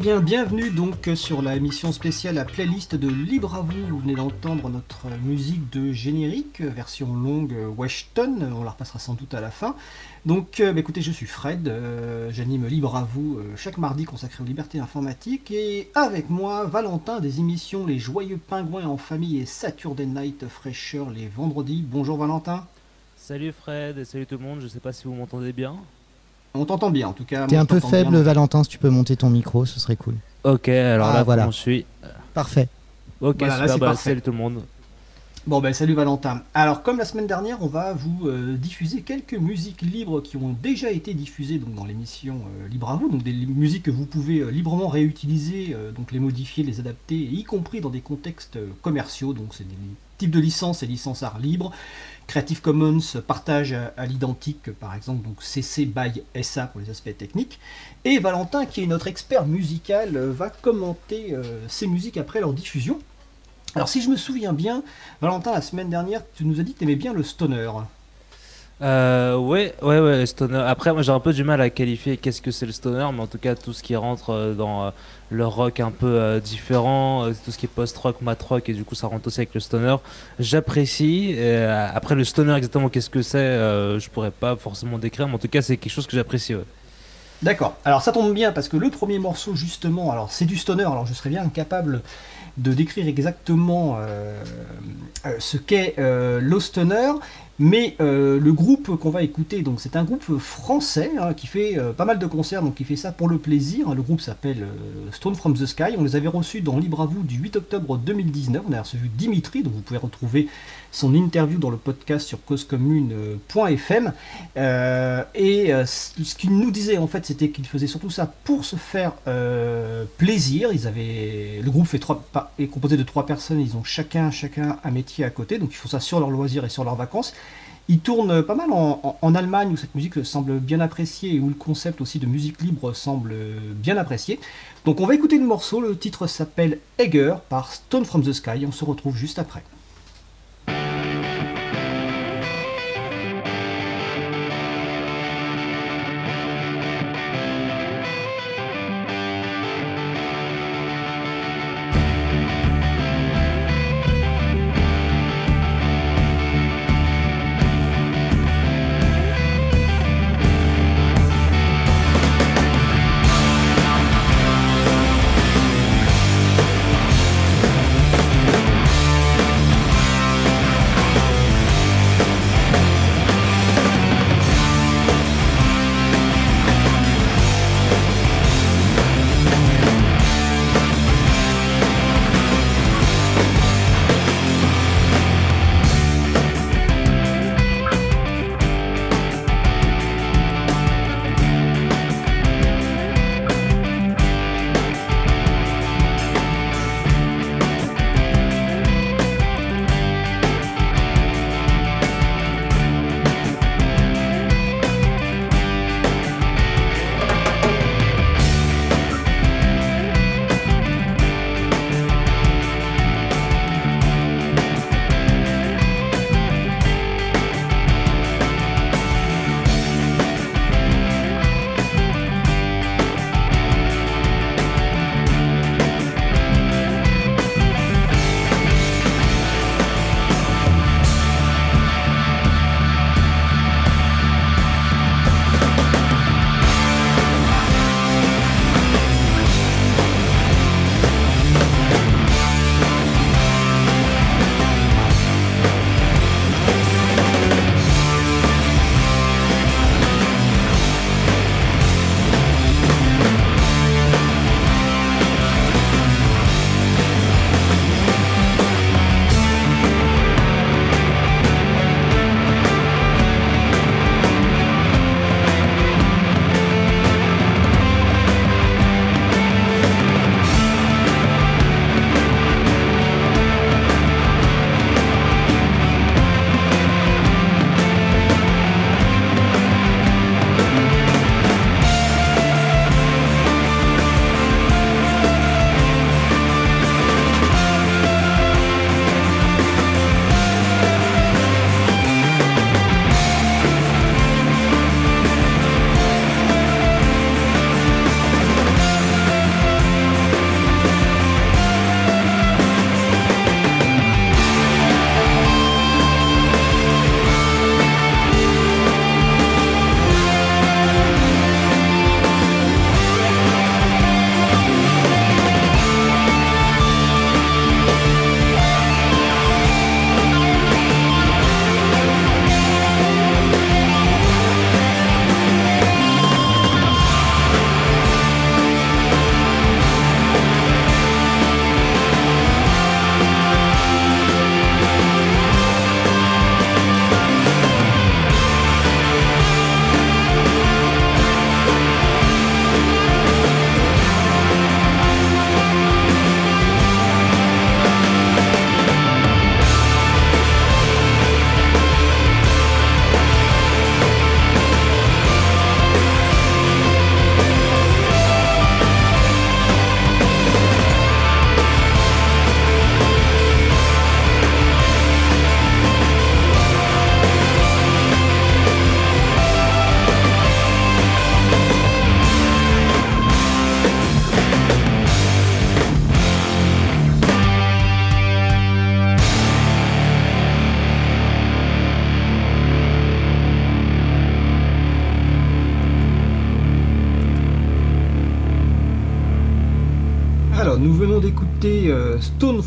Bien, bienvenue donc sur la émission spéciale à playlist de Libre à vous. Vous venez d'entendre notre musique de générique, version longue Washington. On la repassera sans doute à la fin. Donc, euh, bah, écoutez, je suis Fred. euh, J'anime Libre à vous euh, chaque mardi consacré aux libertés informatiques. Et avec moi, Valentin des émissions Les Joyeux Pingouins en famille et Saturday Night Fraîcheur les vendredis. Bonjour Valentin. Salut Fred et salut tout le monde, je sais pas si vous m'entendez bien. On t'entend bien en tout cas. T'es un peu faible, bien. Valentin, si tu peux monter ton micro, ce serait cool. Ok, alors Ah, là voilà. comment je suis Parfait. Ok, Voilà, là, super, c'est bah, parfait. salut tout le monde. Bon ben salut Valentin. Alors comme la semaine dernière, on va vous euh, diffuser quelques musiques libres qui ont déjà été diffusées donc dans l'émission euh, Libre à vous, donc des musiques que vous pouvez euh, librement réutiliser, euh, donc les modifier, les adapter, y compris dans des contextes euh, commerciaux. Donc c'est des types de licences et licences art libre. Creative Commons, partage à, l'identique par exemple, donc CC by SA pour les aspects techniques. Et Valentin, qui est notre expert musical, va commenter euh, ces musiques après leur diffusion. Alors si je me souviens bien, Valentin, la semaine dernière, tu nous as dit que tu aimais bien le stoner. Euh, ouais, ouais, ouais, stoner. Après, moi j'ai un peu du mal à qualifier qu'est-ce que c'est le stoner, mais en tout cas tout ce qui rentre euh, dans euh, le rock un peu euh, différent, tout ce qui est post-rock, mat-rock, et du coup ça rentre aussi avec le stoner, j'apprécie. Après le stoner exactement qu'est-ce que c'est, je pourrais pas forcément décrire, mais en tout cas c'est quelque chose que j'apprécie. D'accord. Alors ça tombe bien parce que le premier morceau justement, alors c'est du stoner, alors je serais bien incapable de décrire exactement euh, euh, ce qu'est euh, le stoner, mais le groupe qu'on va écouter, donc c'est un groupe français hein, qui fait pas mal de concerts, donc qui fait ça pour le plaisir. Le groupe s'appelle Stone from the Sky. On les avait reçus dans Libre à vous du 8 octobre 2019. On a reçu Dimitri, donc vous pouvez retrouver son interview dans le podcast sur causecommune.fm. Euh, et euh, ce qu'il nous disait en fait, c'était qu'il faisait surtout ça pour se faire euh, plaisir. Ils avaient le groupe fait trois, est composé de trois personnes. Ils ont chacun chacun un métier à côté, donc ils font ça sur leurs loisirs et sur leurs vacances. Ils tournent pas mal en, en- en Allemagne où cette musique semble bien appréciée et où le concept aussi de musique libre semble bien apprécié. Donc on va écouter le morceau. Le titre s'appelle Egger par Stone from the Sky. On se retrouve juste après.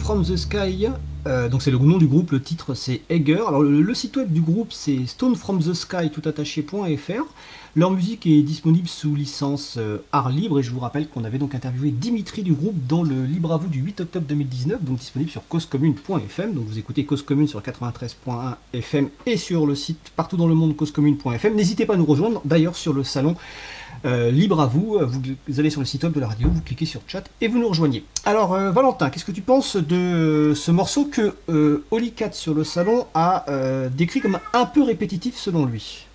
From the Sky. Euh, donc c'est le nom du groupe, le titre c'est Egger. Alors le, site web du groupe c'est stonefromthesky toutattaché.fr. Leur musique est disponible sous licence euh, art libre et je vous rappelle qu'on avait donc interviewé Dimitri du groupe dans le Libre à vous du 8 octobre 2019, donc disponible sur causecommune.fm. Donc vous écoutez Cause Commune sur 93.1 FM et sur le site partout dans le monde causecommune.fm. N'hésitez pas à nous rejoindre d'ailleurs sur le salon euh, libre à vous. vous. Vous allez sur le site web de la radio, vous cliquez sur chat et vous nous rejoignez. Alors, euh, Valentin, qu'est-ce que tu penses de ce morceau que euh, Olicat sur le salon a euh, décrit comme un peu répétitif selon lui?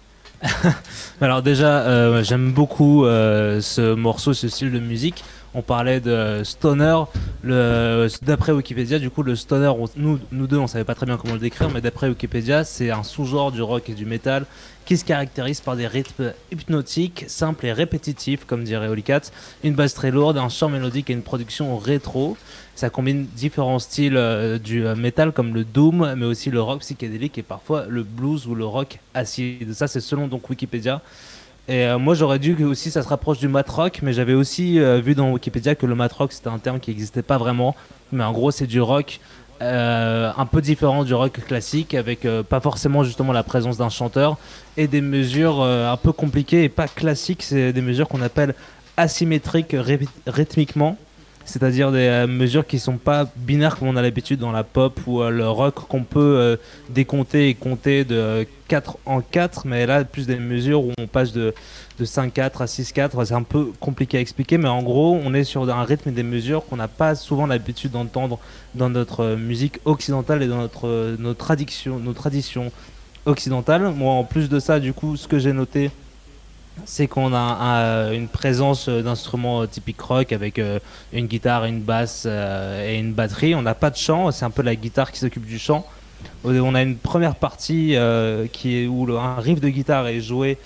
Alors déjà, euh, j'aime beaucoup euh, ce morceau, ce style de musique. On parlait de stoner. D'après Wikipédia, du coup, le stoner, on- nous, deux, on savait pas très bien comment le décrire, mais d'après Wikipédia, c'est un sous-genre du rock et du métal qui se caractérise par des rythmes hypnotiques, simples et répétitifs, comme dirait Olicat, une basse très lourde, un chant mélodique et une production rétro. Ça combine différents styles euh, du euh, métal comme le doom, mais aussi le rock psychédélique et parfois le blues ou le rock acide. Ça, c'est selon donc Wikipédia. Et euh, moi, j'aurais dû que aussi ça se rapproche du mat rock, mais j'avais aussi euh, vu dans Wikipédia que le mat rock c'était un terme qui n'existait pas vraiment. Mais en gros, c'est du rock euh, un peu différent du rock classique, avec pas forcément justement la présence d'un chanteur et des mesures un peu compliquées et pas classiques. C'est des mesures qu'on appelle asymétriques rythmiquement. C'est-à-dire des euh, mesures qui sont pas binaires comme on a l'habitude dans la pop ou euh, le rock qu'on peut euh, décompter et compter de 4 en 4, mais là plus des mesures où on passe de, de 5-4 à 6-4, c'est un peu compliqué à expliquer, mais en gros on est sur un rythme et des mesures qu'on n'a pas souvent l'habitude d'entendre dans notre musique occidentale et dans notre, nos, traditions, nos traditions occidentales. Moi en plus de ça, du coup, ce que j'ai noté, c'est qu'on a un- une présence euh, d'instruments euh, typiques rock avec euh, une guitare, une basse euh, et une batterie. On n'a pas de chant, c'est un peu la guitare qui s'occupe du chant. On a une première partie euh, qui est où un riff de guitare est joué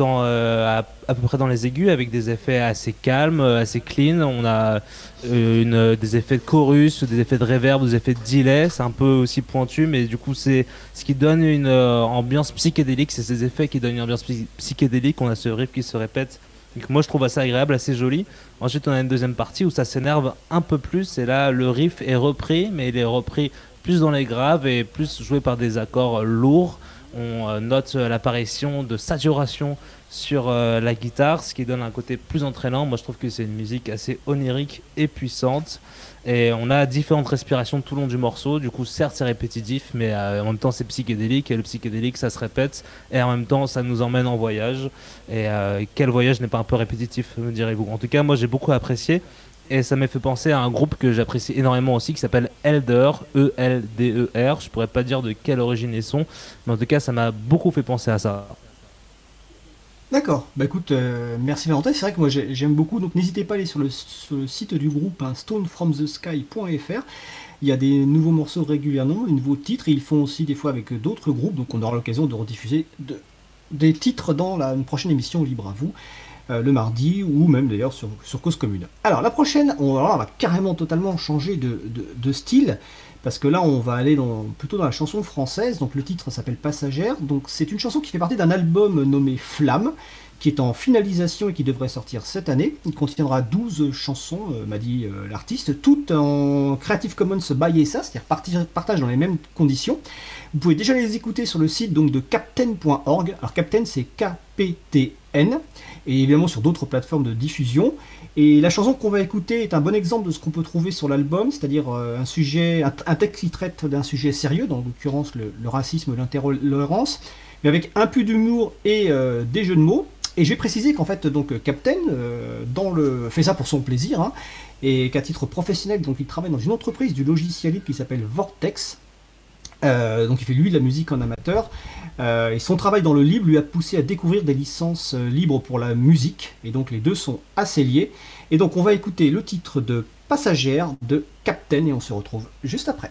euh, à, peu près dans les aigus avec des effets assez calmes, euh, assez clean. On a euh, des effets de chorus, des effets de reverb, des effets de delay. C'est un peu aussi pointu, mais du coup c'est ce qui donne une ambiance psychédélique. C'est ces effets qui donnent une ambiance psy- psychédélique. On a ce riff qui se répète. Donc moi je trouve assez agréable, assez joli. Ensuite on a une deuxième partie où ça s'énerve un peu plus. Et là le riff est repris, mais il est repris plus dans les graves et plus joué par des accords lourds. On euh, note euh, l'apparition de saturation sur euh, la guitare, ce qui donne un côté plus entraînant. Moi, je trouve que c'est une musique assez onirique et puissante. Et on a différentes respirations tout le long du morceau. Du coup, certes, c'est répétitif, mais en même temps, c'est psychédélique. Et le psychédélique, ça se répète. Et en même temps, ça nous emmène en voyage. Et quel voyage n'est pas un peu répétitif, me direz-vous En tout cas, moi, j'ai beaucoup apprécié. Et ça m'a fait penser à un groupe que j'apprécie énormément aussi qui s'appelle Elder, E-L-D-E-R. Je pourrais pas dire de quelle origine ils sont, mais en tout cas, ça m'a beaucoup fait penser à ça. D'accord, bah écoute, euh, merci Valentin, c'est vrai que moi j'ai- j'aime beaucoup, donc n'hésitez pas à aller sur le, site du groupe hein, stonefromthesky.fr, il y a des nouveaux morceaux régulièrement, des nouveaux titres, ils font aussi des fois avec d'autres groupes, donc on aura l'occasion de rediffuser de- des titres dans la une prochaine émission Libre à vous, euh, le mardi, ou même d'ailleurs sur, Cause Commune. Alors la prochaine, on, va carrément totalement changer de, style, parce que là on va aller plutôt dans la chanson française, donc le titre s'appelle Passagère, donc c'est une chanson qui fait partie d'un album nommé Flamme, qui est en finalisation et qui devrait sortir cette année. Il contiendra 12 chansons, euh, m'a dit euh, l'artiste, toutes en Creative Commons by SA, c'est-à-dire partage dans les mêmes conditions. Vous pouvez déjà les écouter sur le site donc de captain.org. Alors Captain c'est K-P-T-N, et évidemment sur d'autres plateformes de diffusion. Et la chanson qu'on va écouter est un bon exemple de ce qu'on peut trouver sur l'album, c'est-à-dire euh, un sujet, un, texte qui traite d'un sujet sérieux, dans l'occurrence le, racisme, l'intolérance, mais avec un peu d'humour et des jeux de mots. Et je vais préciser qu'en fait, donc Captain, euh, dans le, fait ça pour son plaisir, hein, et qu'à titre professionnel, donc il travaille dans une entreprise du logiciel libre qui s'appelle Vortex. Euh, donc il fait lui de la musique en amateur. Euh, et son travail dans le libre lui a poussé à découvrir des licences libres pour la musique. Et donc les deux sont assez liés. Et donc on va écouter le titre de Passagère de Captain et on se retrouve juste après.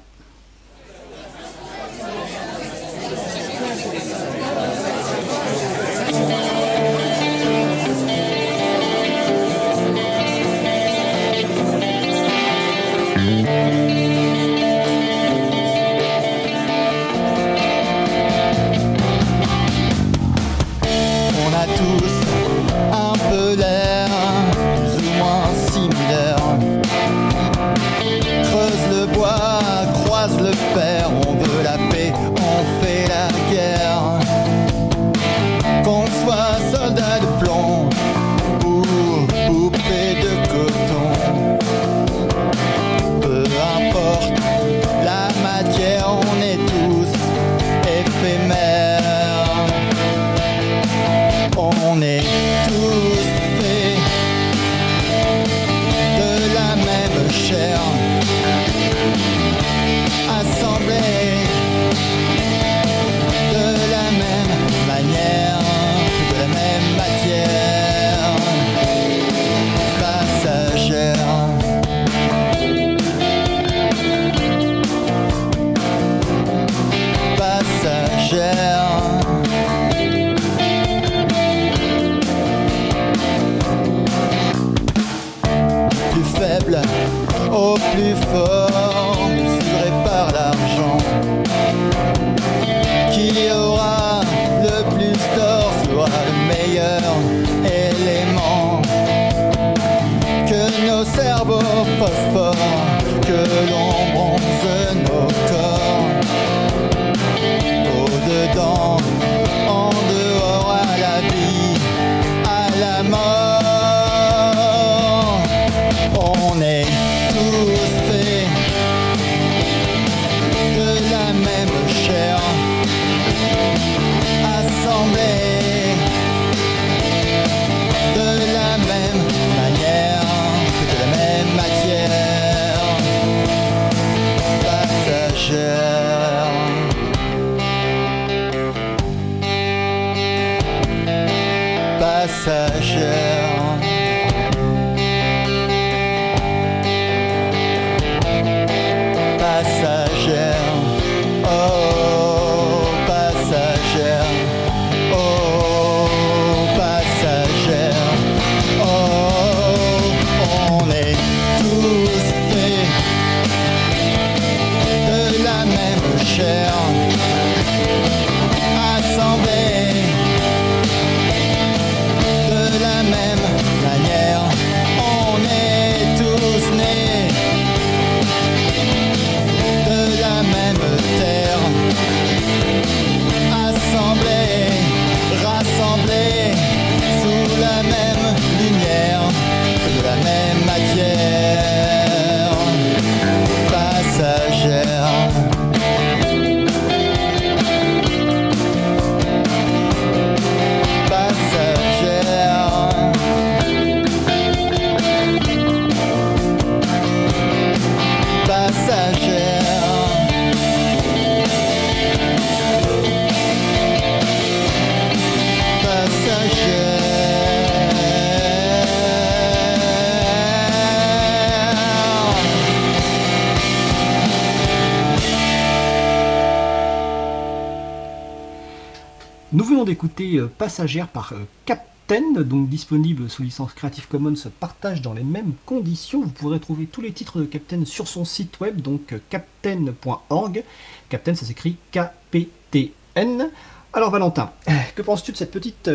Euh, Passagère par euh, Captain, donc disponible sous licence Creative Commons partage dans les mêmes conditions. Vous pourrez trouver tous les titres de Captain sur son site web, donc euh, captain.org. Captain, ça s'écrit K-P-T-N. Alors Valentin, que penses-tu de cette petite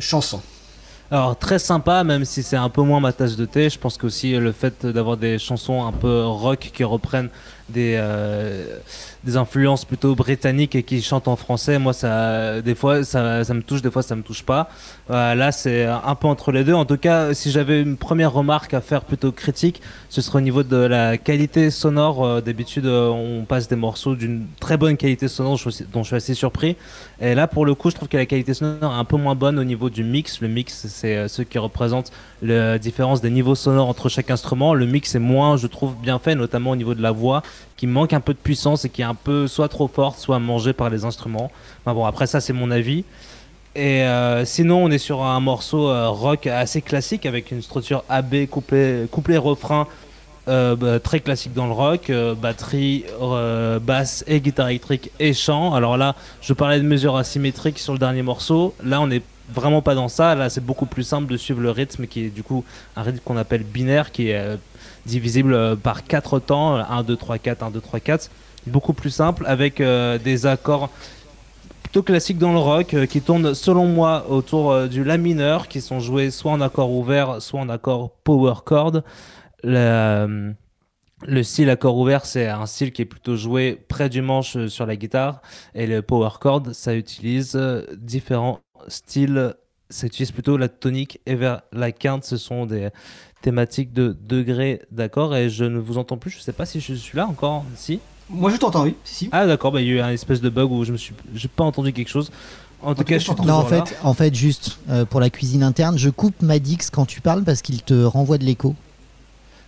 chanson? Alors très sympa, même si c'est un peu moins ma tasse de thé. Je pense qu'aussi le fait d'avoir des chansons un peu rock qui reprennent des, euh, des influences plutôt britanniques et qui chantent en français, moi, ça, des fois, ça, ça me touche, des fois, ça me touche pas. Euh, là, c'est un peu entre les deux. En tout cas, si j'avais une première remarque à faire plutôt critique, ce serait au niveau de la qualité sonore. Euh, d'habitude, on passe des morceaux d'une très bonne qualité sonore dont je suis assez surpris. Et là, pour le coup, je trouve que la qualité sonore est un peu moins bonne au niveau du mix. Le mix, c'est ce qui représente la différence des niveaux sonores entre chaque instrument. Le mix est moins, je trouve, bien fait, notamment au niveau de la voix qui manque un peu de puissance et qui est un peu soit trop forte, soit mangée par les instruments. bon, après ça, c'est mon avis. Et euh, sinon, on est sur un morceau euh, rock assez classique avec une structure AB couplet, couplet refrain euh, bah, très classique dans le rock, batterie, basse et guitare électrique et chant. Alors là, je parlais de mesures asymétriques sur le dernier morceau. Là, on n'est vraiment pas dans ça. Là, c'est beaucoup plus simple de suivre le rythme qui est du coup un rythme qu'on appelle binaire, qui est divisible euh, par 4 temps, 1, 2, 3, 4, 1, 2, 3, 4. Beaucoup plus simple, avec euh, des accords plutôt classiques dans le rock, euh, qui tournent selon moi autour du La mineur, qui sont joués soit en accord ouvert, soit en accord power chord. Le, le style accord ouvert, c'est un style qui est plutôt joué près du manche sur la guitare, et le power chord, ça utilise différents styles ça utilise plutôt la tonique et vers la quinte. Ce sont des, thématique de degré d'accord et je ne vous entends plus. Je sais pas si je suis là encore. Si Moi je t'entends, oui. Si, Ah d'accord, bah, il y a eu un espèce de bug où je me suis, j'ai pas entendu quelque chose. En tout cas, je suis non, en fait, en fait, juste euh, pour la cuisine interne, je coupe Madix quand tu parles parce qu'il te renvoie de l'écho.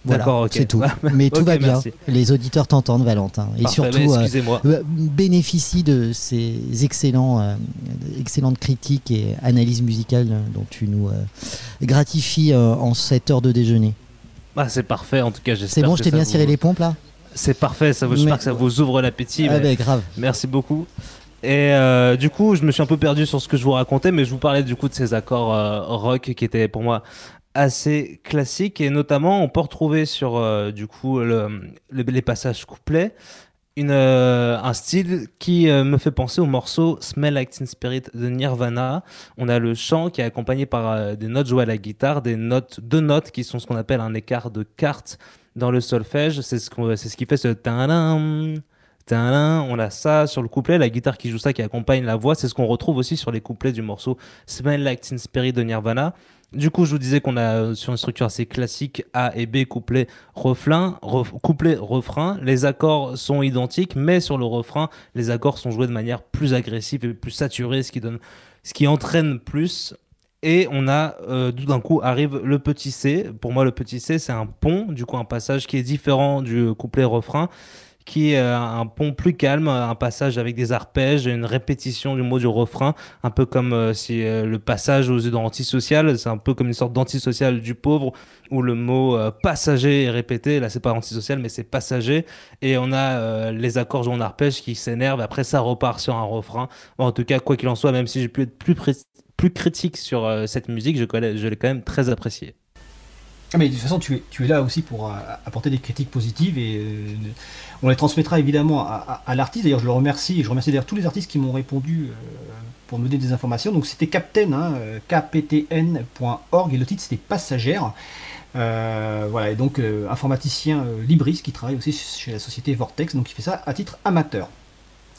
D'accord, c'est tout. Mais tout va bien. Les auditeurs t'entendent, Valentin. Et surtout, euh, euh, bénéficie de ces excellents, euh, excellentes critiques et analyses musicales dont tu nous gratifies en cette heure de déjeuner. Ah, c'est parfait, en tout cas, j'espère. C'est bon, je t'ai bien ciré les pompes là? C'est parfait, ça, j'espère que ça vous ouvre l'appétit. Ah, ben, grave. Merci beaucoup. Et du coup, je me suis un peu perdu sur ce que je vous racontais, mais je vous parlais du coup de ces accords rock qui étaient pour moi assez classique et notamment on peut retrouver sur euh, du coup les passages couplets une, euh, un style qui euh, me fait penser au morceau Smell Like Teen Spirit de Nirvana. On a le chant qui est accompagné par des notes jouées à la guitare, des notes, deux notes qui sont ce qu'on appelle un écart de quarte dans le solfège. C'est ce, c'est ce qui fait ce on a ça sur le couplet, la guitare qui joue ça, qui accompagne la voix. C'est ce qu'on retrouve aussi sur les couplets du morceau Smell Like Teen Spirit de Nirvana. Du coup, je vous disais qu'on a sur une structure assez classique A et B couplet refrain, couplet refrain. Les accords sont identiques, mais sur le refrain, les accords sont joués de manière plus agressive et plus saturée, ce qui donne, ce qui entraîne plus. Et on a, euh, tout d'un coup, arrive le petit C. Pour moi, le petit C, c'est un pont, du coup, un passage qui est différent du couplet refrain qui est un pont plus calme, un passage avec des arpèges, une répétition du mot du refrain, un peu comme si le passage aux yeux d'antisocial, c'est un peu comme une sorte d'antisocial du pauvre où le mot passager est répété. Là, c'est pas antisocial, mais c'est passager. Et on a les accords joués en qui s'énervent. Après, ça repart sur un refrain. en tout cas, quoi qu'il en soit, même si j'ai pu être plus, plus critique sur cette musique, je, je l'ai quand même très appréciée. Ah, mais de toute façon, tu es, tu es là aussi pour euh, apporter des critiques positives et euh, on les transmettra évidemment à, l'artiste. D'ailleurs, je le remercie et je remercie d'ailleurs tous les artistes qui m'ont répondu euh, pour me donner des informations. Donc, c'était Captain, hein, kptn.org et le titre c'était Passagère. voilà, et donc informaticien libriste qui travaille aussi chez la société Vortex, donc il fait ça à titre amateur.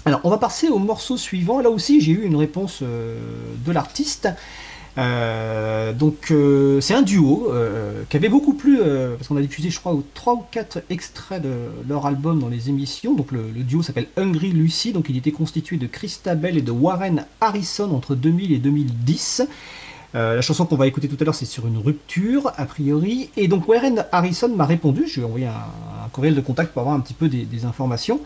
Alors, on va passer au morceau suivant. Là aussi, j'ai eu une réponse de l'artiste. Euh, donc euh, c'est un duo euh, qui avait beaucoup plu parce qu'on a diffusé je crois trois ou quatre extraits de leur album dans les émissions. Donc le, duo s'appelle Hungry Lucy, donc il était constitué de Christabel et de Warren Harrison entre 2000 et 2010. la chanson qu'on va écouter tout à l'heure, c'est sur une rupture, a priori. Et donc Warren Harrison m'a répondu, je lui ai envoyé un, courriel de contact pour avoir un petit peu des, informations.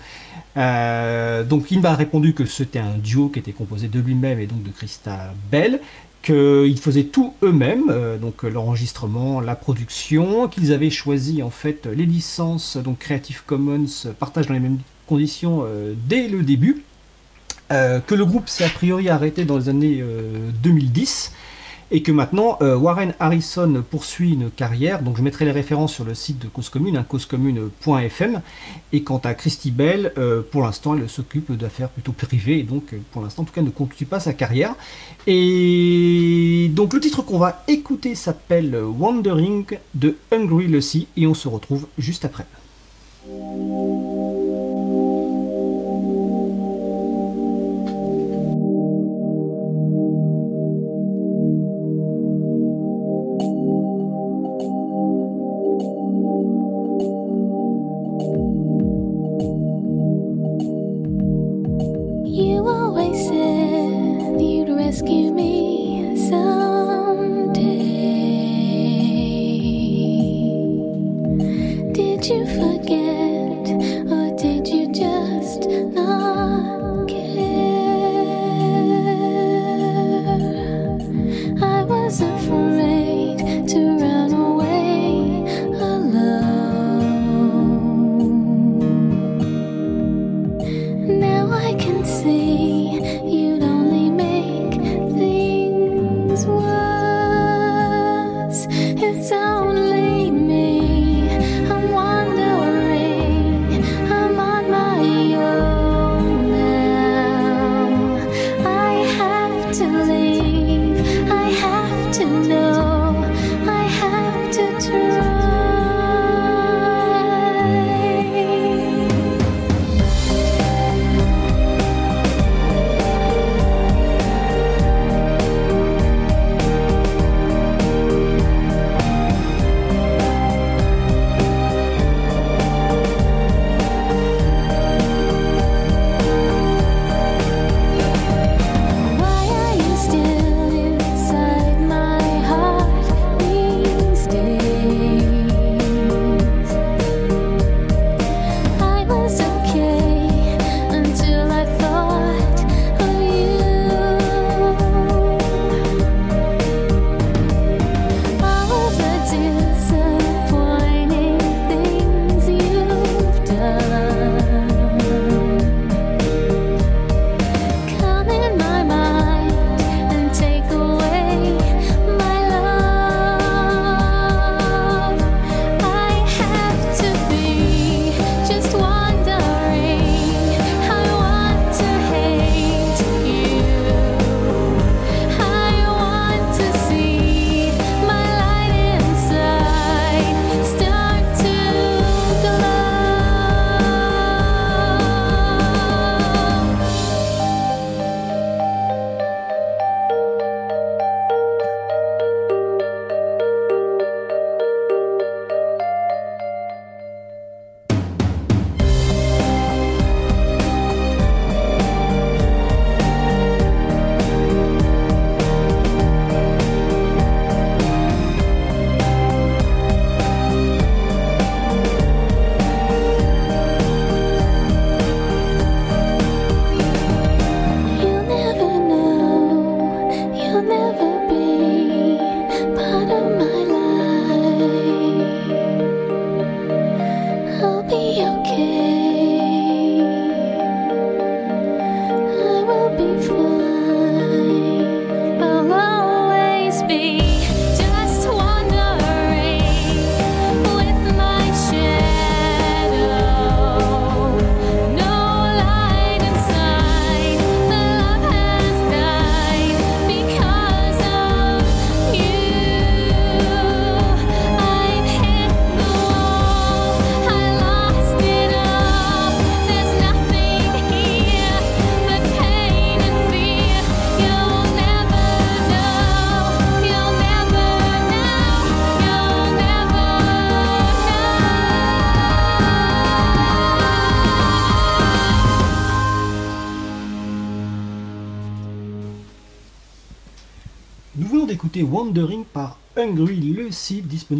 donc il m'a répondu que c'était un duo qui était composé de lui-même et donc de Christabel, qu'ils faisaient tout eux-mêmes, euh, donc l'enregistrement, la production, qu'ils avaient choisi en fait les licences, donc Creative Commons, partage dans les mêmes conditions euh, dès le début, euh, que le groupe s'est a priori arrêté dans les années 2010 et que maintenant euh, Warren Harrison poursuit une carrière. Donc je mettrai les références sur le site de Cause Commune, hein, causecommune.fm. Et quant à Christy Bell, euh, pour l'instant, elle s'occupe d'affaires plutôt privées et donc euh, pour l'instant, en tout cas, ne continue pas sa carrière. Et donc le titre qu'on va écouter s'appelle Wandering de Hungry Lucy et on se retrouve juste après.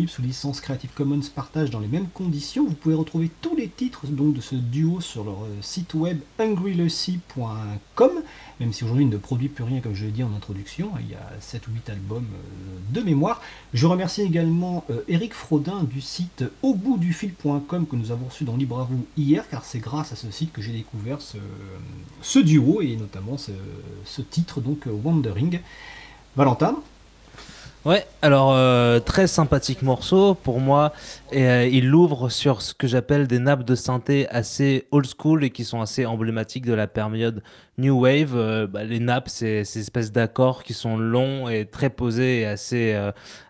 Sous licence Creative Commons partage dans les mêmes conditions. Vous pouvez retrouver tous les titres donc, de ce duo sur leur euh, site web hungryleci.com, même si aujourd'hui il ne produit plus rien comme je l'ai dit en introduction, il y a 7 ou 8 albums euh, de mémoire. Je remercie également euh, Eric Frodin du site auboutdufil.com que nous avons reçu dans Libre à vous hier, car c'est grâce à ce site que j'ai découvert ce, duo et notamment ce, ce titre donc Wandering. Valentin Ouais, alors euh, très sympathique morceau pour moi. Et, euh, il l'ouvre sur ce que j'appelle des nappes de synthé assez old school et qui sont assez emblématiques de la période New Wave. Euh, bah, les nappes, c'est ces espèces d'accords qui sont longs et très posés et assez,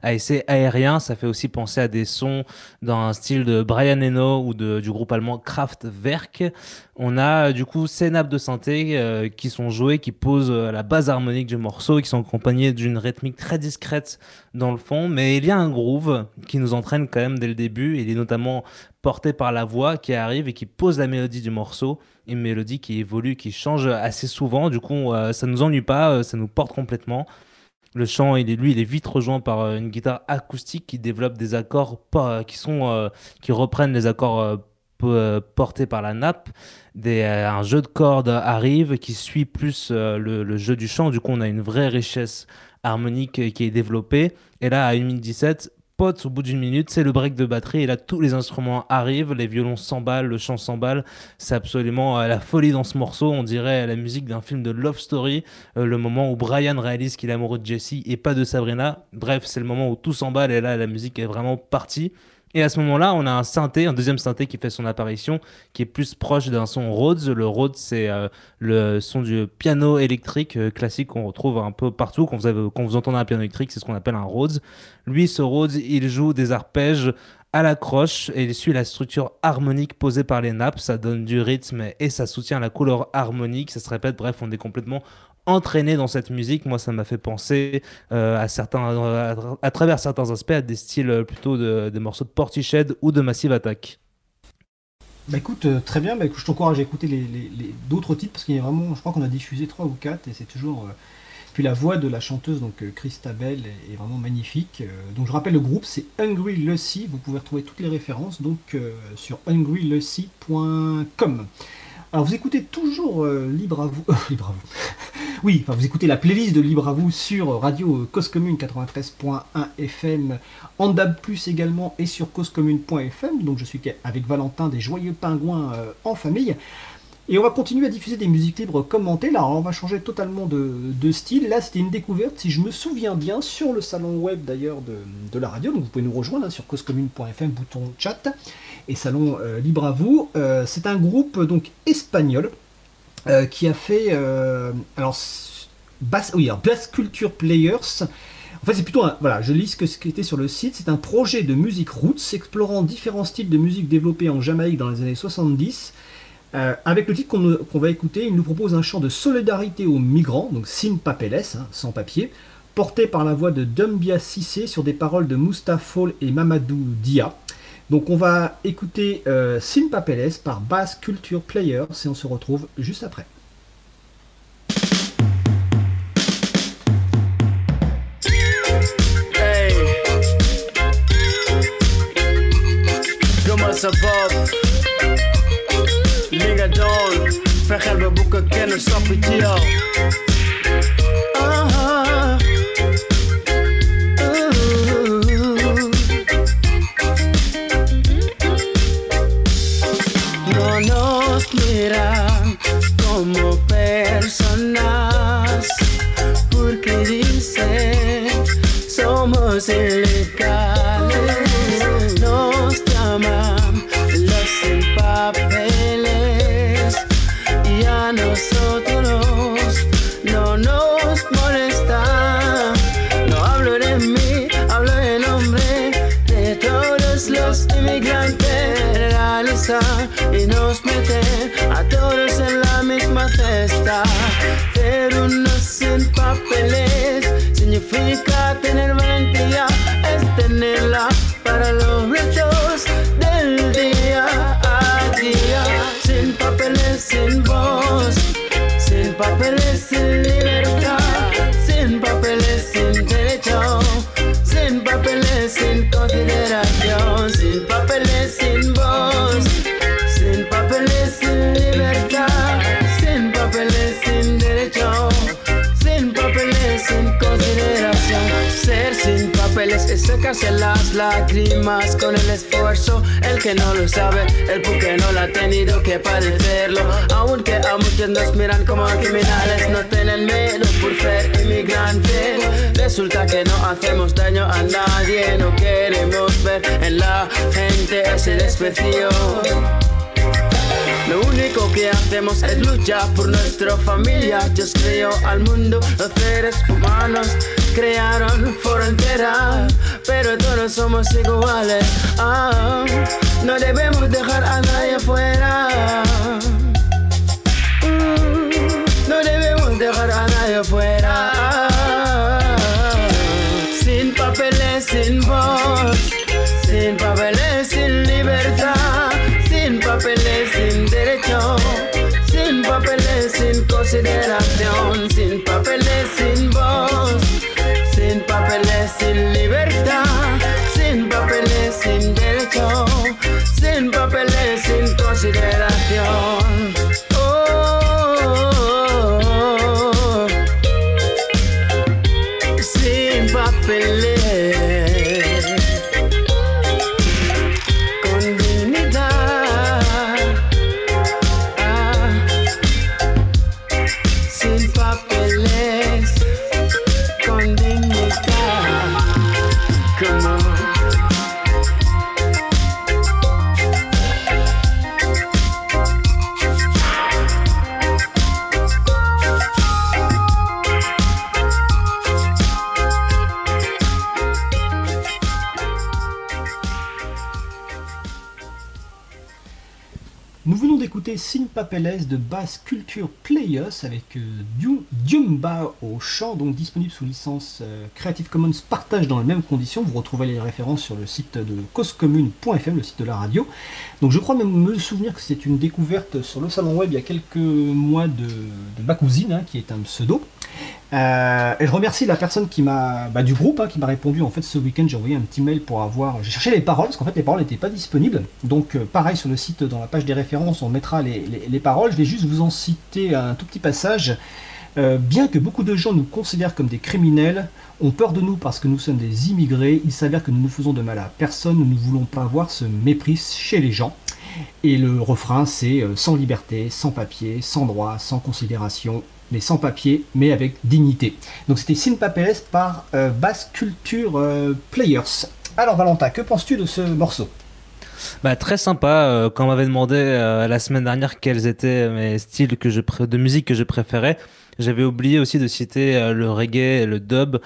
assez aériens. Ça fait aussi penser à des sons dans un style de Brian Eno ou de, du groupe allemand Kraftwerk. On a du coup ces nappes de synthé qui sont jouées, qui posent la base harmonique du morceau, qui sont accompagnées d'une rythmique très discrète dans le fond, mais il y a un groove qui nous entraîne quand même dès le début. Il est notamment porté par la voix qui arrive et qui pose la mélodie du morceau. Une mélodie qui évolue, qui change assez souvent. Du coup, euh, ça nous ennuie pas, euh, ça nous porte complètement. Le chant, lui, il est vite rejoint par euh, une guitare acoustique qui développe des accords qui sont, qui reprennent les accords portés par la nappe. Un jeu de cordes arrive qui suit plus le, le, jeu du chant. Du coup, on a une vraie richesse harmonique qui est développée. Et là, à 1 minute 17, au bout d'une minute, c'est le break de batterie. Et là, tous les instruments arrivent, les violons s'emballent, le chant s'emballe. C'est absolument euh, la folie dans ce morceau. On dirait la musique d'un film de Love Story. Euh, le moment où Brian réalise qu'il est amoureux de Jessie et pas de Sabrina. Bref, c'est le moment où tout s'emballe et là, la musique est vraiment partie. Et à ce moment-là, on a un synthé, un deuxième synthé qui fait son apparition, qui est plus proche d'un son Rhodes. Le Rhodes, c'est euh, le son du piano électrique euh, classique qu'on retrouve un peu partout. Quand vous, quand vous entendez un piano électrique, c'est ce qu'on appelle un Rhodes. Lui, ce Rhodes, il joue des arpèges à la croche et il suit la structure harmonique posée par les nappes. Ça donne du rythme et ça soutient la couleur harmonique. Ça se répète. Bref, on est complètement entraîné dans cette musique. Moi, ça m'a fait penser euh, à, certains, à, travers certains aspects à des styles euh, plutôt de, des morceaux de Portiched ou de Massive Attack. Bah écoute, euh, très bien, bah, je t'encourage à écouter les, d'autres titres parce qu'il y a vraiment, je crois qu'on a diffusé trois ou quatre et c'est toujours. Puis la voix de la chanteuse, donc Christabel, est, vraiment magnifique. donc je rappelle le groupe, c'est Hungry Lucy. Vous pouvez retrouver toutes les références donc sur hungrylucy.com. Alors vous écoutez toujours Libre à vous, Libre à vous, oui, vous écoutez la playlist de Libre à vous sur Radio Cause Commune 93.1 FM, en DAB+, également, et sur causecommune.fm. Donc je suis avec Valentin des Joyeux Pingouins euh, en famille. Et on va continuer à diffuser des musiques libres commentées. Là, on va changer totalement de, style. Là, c'était une découverte, si je me souviens bien, sur le salon web d'ailleurs de, la radio. Donc vous pouvez nous rejoindre hein, sur causecommune.fm, bouton chat et salon euh, libre à vous. Euh, c'est un groupe donc espagnol euh, qui a fait euh, alors Bass, Culture Players. En fait, c'est plutôt un, voilà, je lis ce, que, qui était sur le site. C'est un projet de musique roots explorant différents styles de musique développés en Jamaïque dans les années 70. Euh, avec le titre qu'on va écouter, il nous propose un chant de solidarité aux migrants, donc sin papeles, hein, sans papier, porté par la voix de Dumbia Sissé sur des paroles de Mustafa et Mamadou Dia. Donc on va écouter euh, Papeles par Bass Culture Players et on se retrouve juste après. Hey. sa bopp li nga doon fexeel ba bu ko ilegales nos llaman los sin papeles y a nosotros no nos molesta. No hablo de mí, hablo en nombre de todos los inmigrantes realizar y nos meten a todos en la misma cesta. Pero no sin papeles significa papeles, sin secarse las lágrimas con el esfuerzo. El que no lo sabe, el porque no lo ha tenido que padecerlo. Aunque a muchos nos miran como criminales, no tienen miedo por ser inmigrantes. Resulta que no hacemos daño a nadie, no queremos ver en la gente ese desprecio. Lo único que hacemos es luchar por nuestra familia. Dios creó al mundo, los seres humanos crearon frontera, pero todos somos iguales. Ah, no debemos dejar a nadie fuera. Sin De Bass Culture Players avec euh, Diu- Diumba au chant, donc disponible sous licence euh, Creative Commons partage dans les mêmes conditions. Vous retrouvez les références sur le site de causecommune.fm, le site de la radio. Donc je crois même me souvenir que c'est une découverte sur le salon web il y a quelques mois de, de ma cousine, hein, qui est un pseudo. Euh, et je remercie la personne qui m'a bah, du groupe hein, qui m'a répondu en fait ce week-end. J'ai envoyé un petit mail pour avoir j'ai cherché les paroles parce qu'en fait les paroles n'étaient pas disponibles. Donc euh, pareil sur le site dans la page des références on mettra les, les- les paroles. Je vais juste vous en citer un tout petit passage. Euh, bien que beaucoup de gens nous considèrent comme des criminels ont peur de nous parce que nous sommes des immigrés. Il s'avère que nous ne faisons de mal à personne. Nous ne voulons pas voir ce mépris chez les gens et le refrain c'est euh, sans liberté sans papier sans droit sans considération mais sans papier, mais avec dignité. Donc c'était Sin Papeles par euh, Bass Culture euh, Players. Alors Valentin, que penses-tu de ce morceau? Bah, très sympa. euh, quand on m'avait demandé la semaine dernière quels étaient mes styles que je de musique que je préférais, j'avais oublié aussi de citer le reggae et le dub.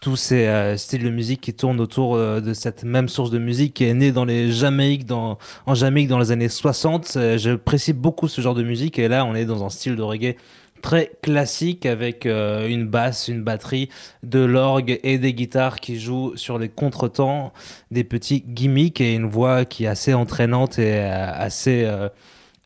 Tous ces styles de musique qui tournent autour de cette même source de musique qui est née dans les Jamaïques, dans, en Jamaïque dans les années 60. Euh, J'apprécie beaucoup ce genre de musique et là on est dans un style de reggae très classique avec euh, une basse, une batterie, de l'orgue et des guitares qui jouent sur les contretemps, des petits gimmicks et une voix qui est assez entraînante et euh, assez, euh,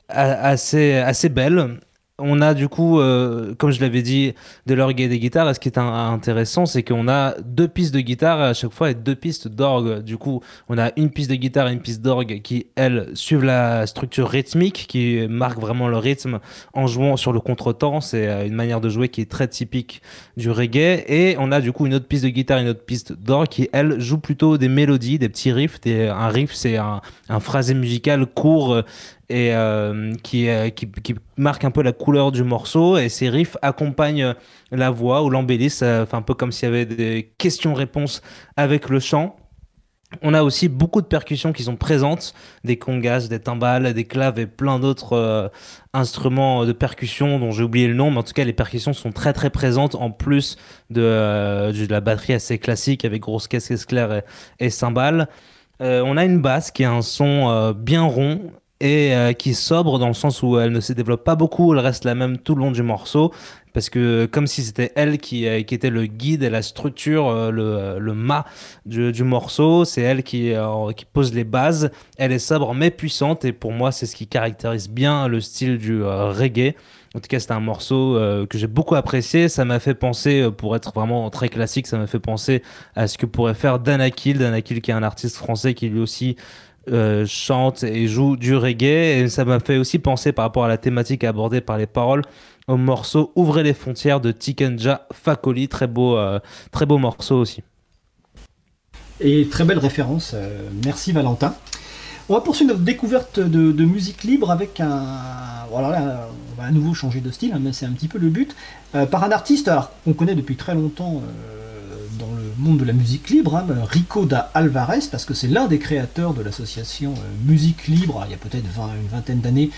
assez, assez belle. On a du coup, euh, comme je l'avais dit, de l'orgue et des guitares. Et ce qui est intéressant, c'est qu'on a deux pistes de guitare à chaque fois et deux pistes d'orgue. Du coup, on a une piste de guitare et une piste d'orgue qui, elles, suivent la structure rythmique, qui marque vraiment le rythme en jouant sur le contretemps. C'est euh, une manière de jouer qui est très typique du reggae. Et on a du coup une autre piste de guitare et une autre piste d'orgue qui, elle, joue plutôt des mélodies, des petits riffs. Des- un riff, c'est un, un phrasé musical court euh, et qui, qui, qui, marque un peu la couleur du morceau et ces riffs accompagnent la voix ou l'embellissent, enfin un peu comme s'il y avait des questions-réponses avec le chant. On a aussi beaucoup de percussions qui sont présentes, des congas, des timbales, des claves et plein d'autres euh, instruments de percussion dont j'ai oublié le nom, mais en tout cas les percussions sont très très présentes en plus de, euh, la batterie assez classique avec grosse caisse claire et, et cymbales. Euh, on a une basse qui a un son bien rond et qui est sobre dans le sens où elle ne se développe pas beaucoup, elle reste la même tout le long du morceau parce que comme si c'était elle qui, euh, qui, était le guide et la structure, euh, le, le mât du, morceau, c'est elle qui, euh, qui pose les bases, elle est sobre mais puissante et pour moi c'est ce qui caractérise bien le style du reggae. En tout cas, c'est un morceau que j'ai beaucoup apprécié. Ça m'a fait penser, pour être vraiment très classique, ça m'a fait penser à ce que pourrait faire Danakil. Danakil qui est un artiste français qui lui aussi chante et joue du reggae. Et ça m'a fait aussi penser par rapport à la thématique abordée par les paroles au morceau Ouvrez les frontières de Tikenja Fakoli. Très beau, euh, très beau morceau aussi. Et très belle référence. Euh, merci Valentin. On va poursuivre notre découverte de, musique libre avec un. Voilà, on va à nouveau changer de style, hein, mais c'est un petit peu le but. Euh, par un artiste qu'on connaît depuis très longtemps dans le monde de la musique libre, hein, Rico da Alvarez, parce que c'est l'un des créateurs de l'association Musique Libre, il y a peut-être une vingtaine d'années,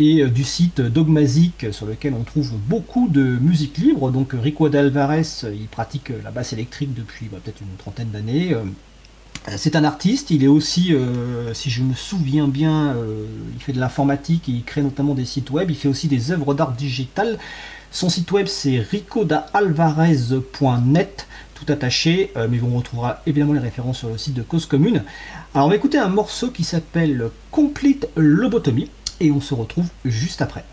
et euh, du site Dogmazic sur lequel on trouve beaucoup de musique libre. Donc Rico d'Alvarez, il pratique la basse électrique depuis bah, peut-être une trentaine d'années. Euh, c'est un artiste, il est aussi, euh, si je me souviens bien, il fait de l'informatique, il crée notamment des sites web, il fait aussi des œuvres d'art digital. Son site web c'est ricodaalvarez.net, tout attaché, mais on retrouvera évidemment les références sur le site de Cause Commune. Alors on va écouter un morceau qui s'appelle Complete Lobotomie et on se retrouve juste après.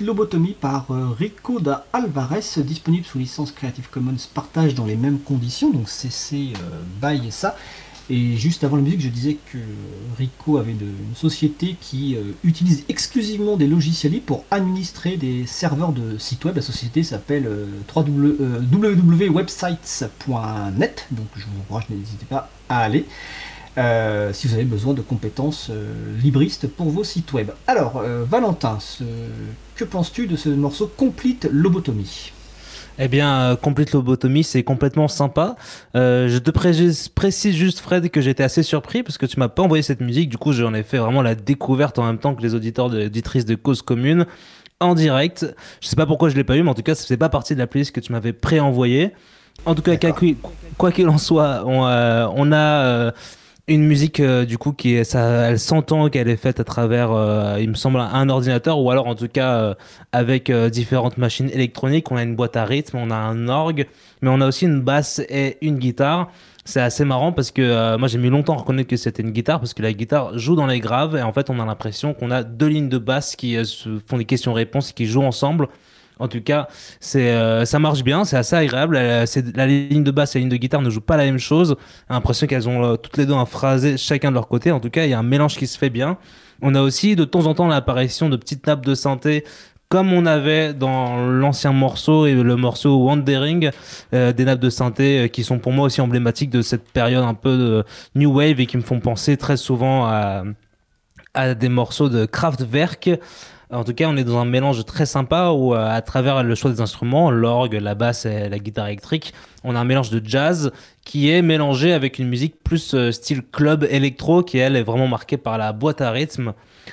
Lobotomie par euh, Rico da Alvarez, disponible sous licence Creative Commons partage dans les mêmes conditions, donc CC euh, by ça. Et juste avant la musique, je disais que Rico avait une société qui euh, utilise exclusivement des logiciels libres pour administrer des serveurs de sites web. La société s'appelle www.websites.net, donc je vous encourage, n'hésitez pas à aller. Euh, si vous avez besoin de compétences libristes pour vos sites web. Alors, Valentin, que penses-tu de ce morceau Complete Lobotomie? Eh bien, euh, Complete Lobotomie, c'est complètement sympa. Euh, je te précise, juste, Fred, que j'étais assez surpris parce que tu m'as pas envoyé cette musique. Du coup, j'en ai fait vraiment la découverte en même temps que les auditeurs et auditrices de Cause Commune en direct. Je sais pas pourquoi je l'ai pas eu, mais en tout cas, ça faisait pas partie de la playlist que tu m'avais pré-envoyée. En tout cas, quoi qu'il en soit, on, euh, on a une musique euh, du coup qui ça elle s'entend qu'elle est faite à travers euh, il me semble un ordinateur ou alors en tout cas euh, avec différentes machines électroniques. On a une boîte à rythme on a un orgue mais on a aussi une basse et une guitare. C'est assez marrant parce que moi j'ai mis longtemps à reconnaître que c'était une guitare parce que la guitare joue dans les graves et en fait on a l'impression qu'on a deux lignes de basse qui font des questions-réponses qui jouent ensemble en tout cas, c'est euh, ça marche bien, c'est assez agréable. c'est la ligne de basse et la ligne de guitare ne jouent pas la même chose. J'ai l'impression qu'elles ont euh, toutes les deux un phrasé chacun de leur côté. En tout cas, il y a un mélange qui se fait bien. On a aussi de temps en temps l'apparition de petites nappes de synthé comme on avait dans l'ancien morceau et le morceau Wandering, euh, des nappes de synthé qui sont pour moi aussi emblématiques de cette période un peu de new wave et qui me font penser très souvent à des morceaux de Kraftwerk. En tout cas, on est dans un mélange très sympa où, euh, à travers le choix des instruments, l'orgue, la basse et la guitare électrique, on a un mélange de jazz qui est mélangé avec une musique plus euh, style club électro qui, elle, est vraiment marquée par la boîte à rythme.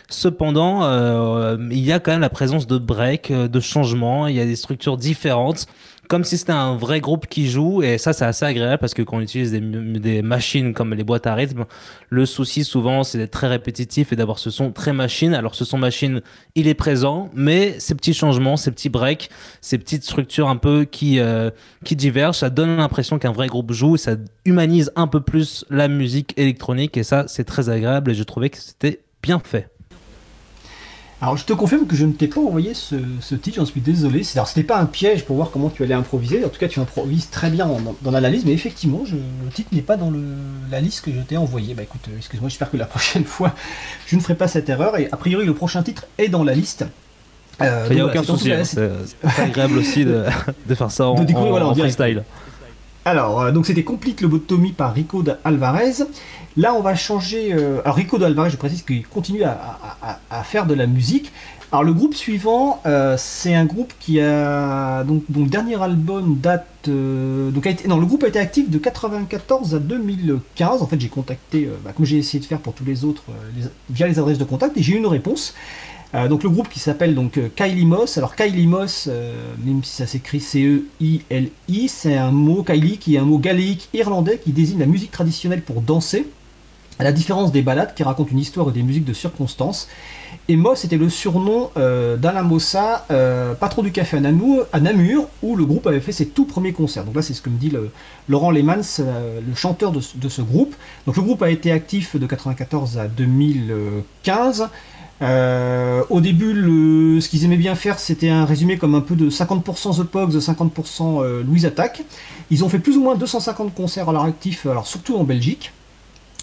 Cependant, euh, il y a quand même la présence de breaks, de changements, il y a des structures différentes comme si c'était un vrai groupe qui joue et ça c'est assez agréable parce que quand on utilise des, machines comme les boîtes à rythme le souci souvent c'est d'être très répétitif et d'avoir ce son très machine. Alors ce son machine il est présent mais ces petits changements ces petits breaks ces petites structures un peu qui euh, qui divergent ça donne l'impression qu'un vrai groupe joue ça humanise un peu plus la musique électronique et ça c'est très agréable et je trouvais que c'était bien fait alors je te confirme que je ne t'ai pas envoyé ce, titre, j'en suis désolé. Alors c'était pas un piège pour voir comment tu allais improviser. En tout cas, tu improvises très bien dans, l'analyse, mais effectivement, le titre n'est pas dans la liste que je t'ai envoyée. Bah écoute, euh, excuse-moi, j'espère que la prochaine fois, je ne ferai pas cette erreur. Et a priori, le prochain titre est dans la liste. Euh, Il n'y a aucun souci. Hein. C'est agréable aussi de, faire ça en, en freestyle. Alors, euh, donc c'était Complete Lobotomie par Rico Alvarez. Là, on va changer. Euh, alors, Rico Alvarez, je précise qu'il continue à, faire de la musique. Alors, le groupe suivant, euh, c'est un groupe qui a. Donc, dernier album date. donc, a été, non, le groupe a été actif de 94 à 2015. En fait, j'ai contacté, bah, comme j'ai essayé de faire pour tous les autres, via les adresses de contact, et j'ai eu une réponse. Euh, donc le groupe qui s'appelle donc euh, Moss. Alors Kylie Moss, euh, même si ça s'écrit C-E-I-L-I, c'est un mot Kylie qui est un mot galéique irlandais qui désigne la musique traditionnelle pour danser. À la différence des ballades qui racontent une histoire et des musiques de circonstances. Et Moss était le surnom d'Alain Mossa, patron du café à Namur, à Namur, où le groupe avait fait ses tout premiers concerts. Donc là, c'est ce que me dit Laurent Lehmann, le chanteur de, ce groupe. Donc le groupe a été actif de 1994 à 2015. Euh, au début, ce qu'ils aimaient bien faire, c'était un résumé comme un peu de 50% The Pogs, 50% euh, Louise Attack. Ils ont fait plus ou moins 250 concerts à leur actif, alors surtout en Belgique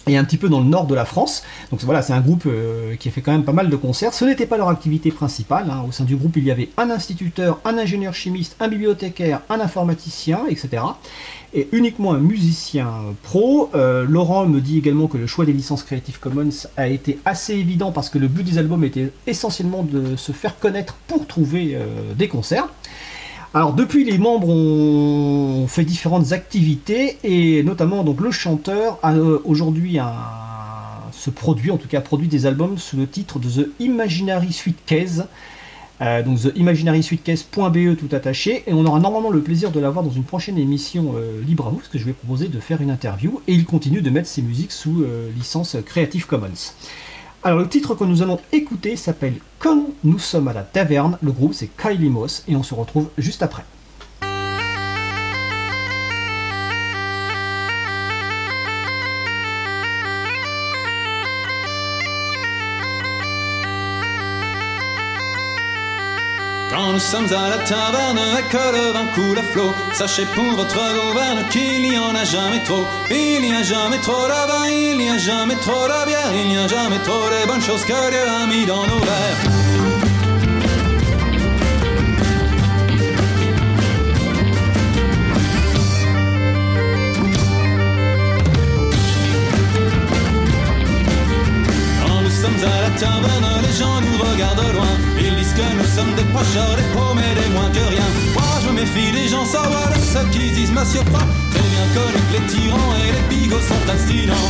et un petit peu dans le nord de la France. Donc voilà, c'est un groupe euh, qui a fait quand même pas mal de concerts. Ce n'était pas leur activité principale. Hein. Au sein du groupe, il y avait un instituteur, un ingénieur chimiste, un bibliothécaire, un informaticien, etc et uniquement un musicien pro. Euh, Laurent me dit également que le choix des licences Creative Commons a été assez évident parce que le but des albums était essentiellement de se faire connaître pour trouver euh, des concerts. Alors depuis, les membres ont fait différentes activités et notamment donc le chanteur a euh, aujourd'hui produit, en tout cas produit des albums sous le titre de The Imaginary Suitcase. Euh, donc theimaginary-suitcase.be tout attaché et on aura normalement le plaisir de l'avoir dans une prochaine émission euh, libre à vous parce que je vais proposer de faire une interview et il continue de mettre ses musiques sous licence Creative Commons. Alors le titre que nous allons écouter s'appelle Quand nous sommes à la taverne, le groupe c'est Kylie Moss et on se retrouve juste après. Quand nous sommes à la taverne que le vin coule à flot, sachez pour votre gouverne qu'il n'y en a jamais trop. Il n'y a jamais trop de vin, il n'y a jamais trop de bière, il n'y a jamais trop de bonnes choses que Dieu a mis dans nos verres. à la taverne, gens nous regardent loin. Ils disent que nous sommes des pocheurs, des paumés, des moins que rien. Moi je méfie des gens savoir ceux qui disent monsieur pas. Très bien connu que les tyrans et les bigots sont instillants.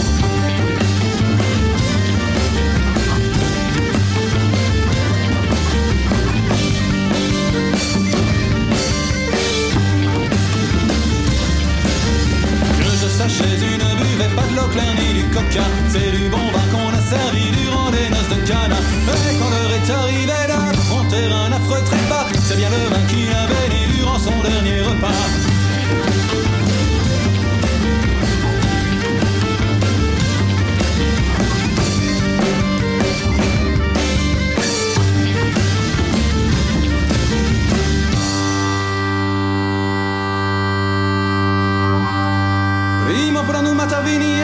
sachez, une buvez pas de l'eau ni du coca. C'est du bon vin servi durant les noces de Cana. Et quand l'heure est arrivée d'affronter un affreux trépas, c'est bien le vin qui a béni durant son dernier repas.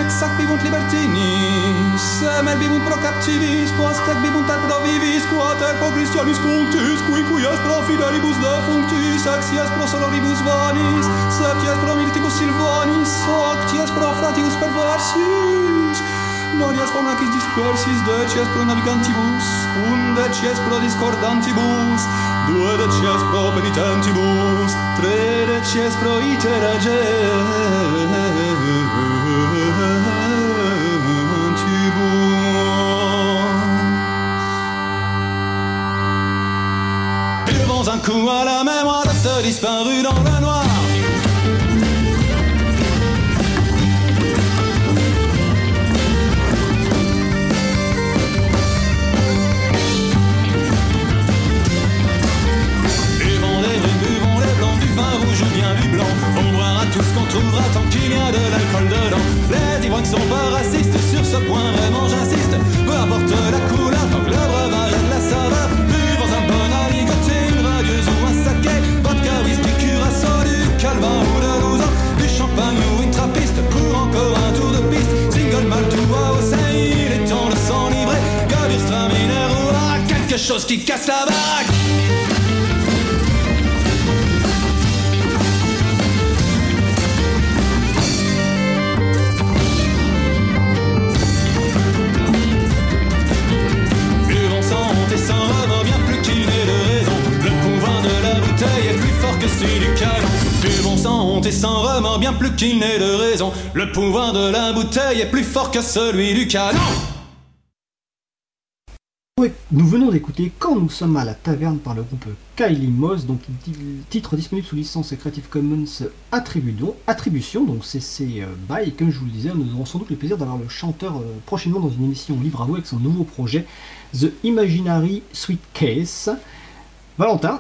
ex ac vivunt libertinis, semer vivunt pro captivis, post ec bibunt ad provivis, quod ec pro Christianis cultis, qui quies pro fidelibus defunctis, ex ies pro sonoribus vanis, sept ies pro militicus silvanis, oct ies pro fratius perversis, non ies pro nacis dispersis, dec ies pro navigantibus, undec ies pro discordantibus, duodec ies pro penitentibus, tredec ies pro iterages, itera un coup à la mémoire de ce disparu dans le noir. Ivrognes sont pas racistes, sur ce point vraiment j'insiste. Peu importe la couleur, tant que le breuvage de la saveur. Buvons un bon aligoté, une radieuse ou un saké. Vodka, whisky, curaçao, du calvin ou de l'ouzo. Du champagne ou une trappiste, pour encore un tour de piste. Single malt ou AOC, il est temps de s'enivrer. Gewürztraminer ou à quelque chose qui casse la baraque. Buvons sans honte et sans remords, bien plus qu'il n'est de raison. Le pouvoir de la bouteille est plus fort que celui du canon. Oui, nous venons d'écouter Quand nous sommes à la taverne par le groupe Kylie Moss, donc titre disponible sous licence Creative Commons Attribution, attribution donc CC euh, BY, et comme je vous le disais, nous aurons sans doute le plaisir d'avoir le chanteur euh, prochainement dans une émission libre à vous avec son nouveau projet The Imaginary Sweet Case. Valentin,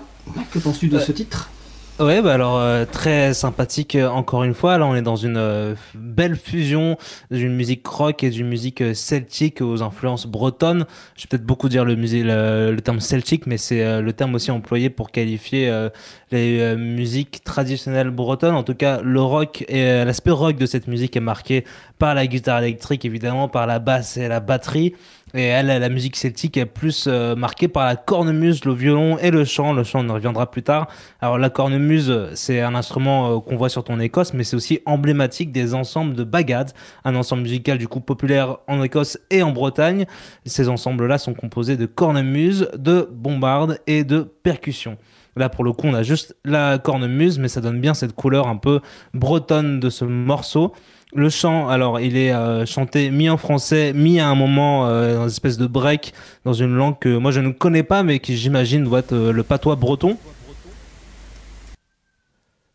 que penses-tu de Euh, ce titre? Ouais, bah alors euh, très sympathique euh, encore une fois. Là, on est dans une euh, belle fusion d'une musique rock et d'une musique euh, celtique aux influences bretonnes. Je vais peut-être beaucoup dire le, le, le terme celtique, mais c'est euh, le terme aussi employé pour qualifier euh, les musiques traditionnelles bretonnes. En tout cas, le rock et l'aspect rock de cette musique est marqué par la guitare électrique, évidemment, par la basse et la batterie. Et elle, la musique celtique est plus euh, marquée par la cornemuse, le violon et le chant. Le chant, on reviendra plus tard. Alors la cornemuse, c'est un instrument euh, qu'on voit sur ton Écosse, mais c'est aussi emblématique des ensembles de bagad, un ensemble musical du coup populaire en Écosse et en Bretagne. Ces ensembles-là sont composés de cornemuse, de bombarde et de percussions. Là, pour le coup, on a juste la cornemuse, mais ça donne bien cette couleur un peu bretonne de ce morceau. Le chant, alors, il est euh, chanté mi en français, mi à un moment euh, dans une espèce de break, dans une langue que moi je ne connais pas, mais qui j'imagine doit être euh, le patois breton.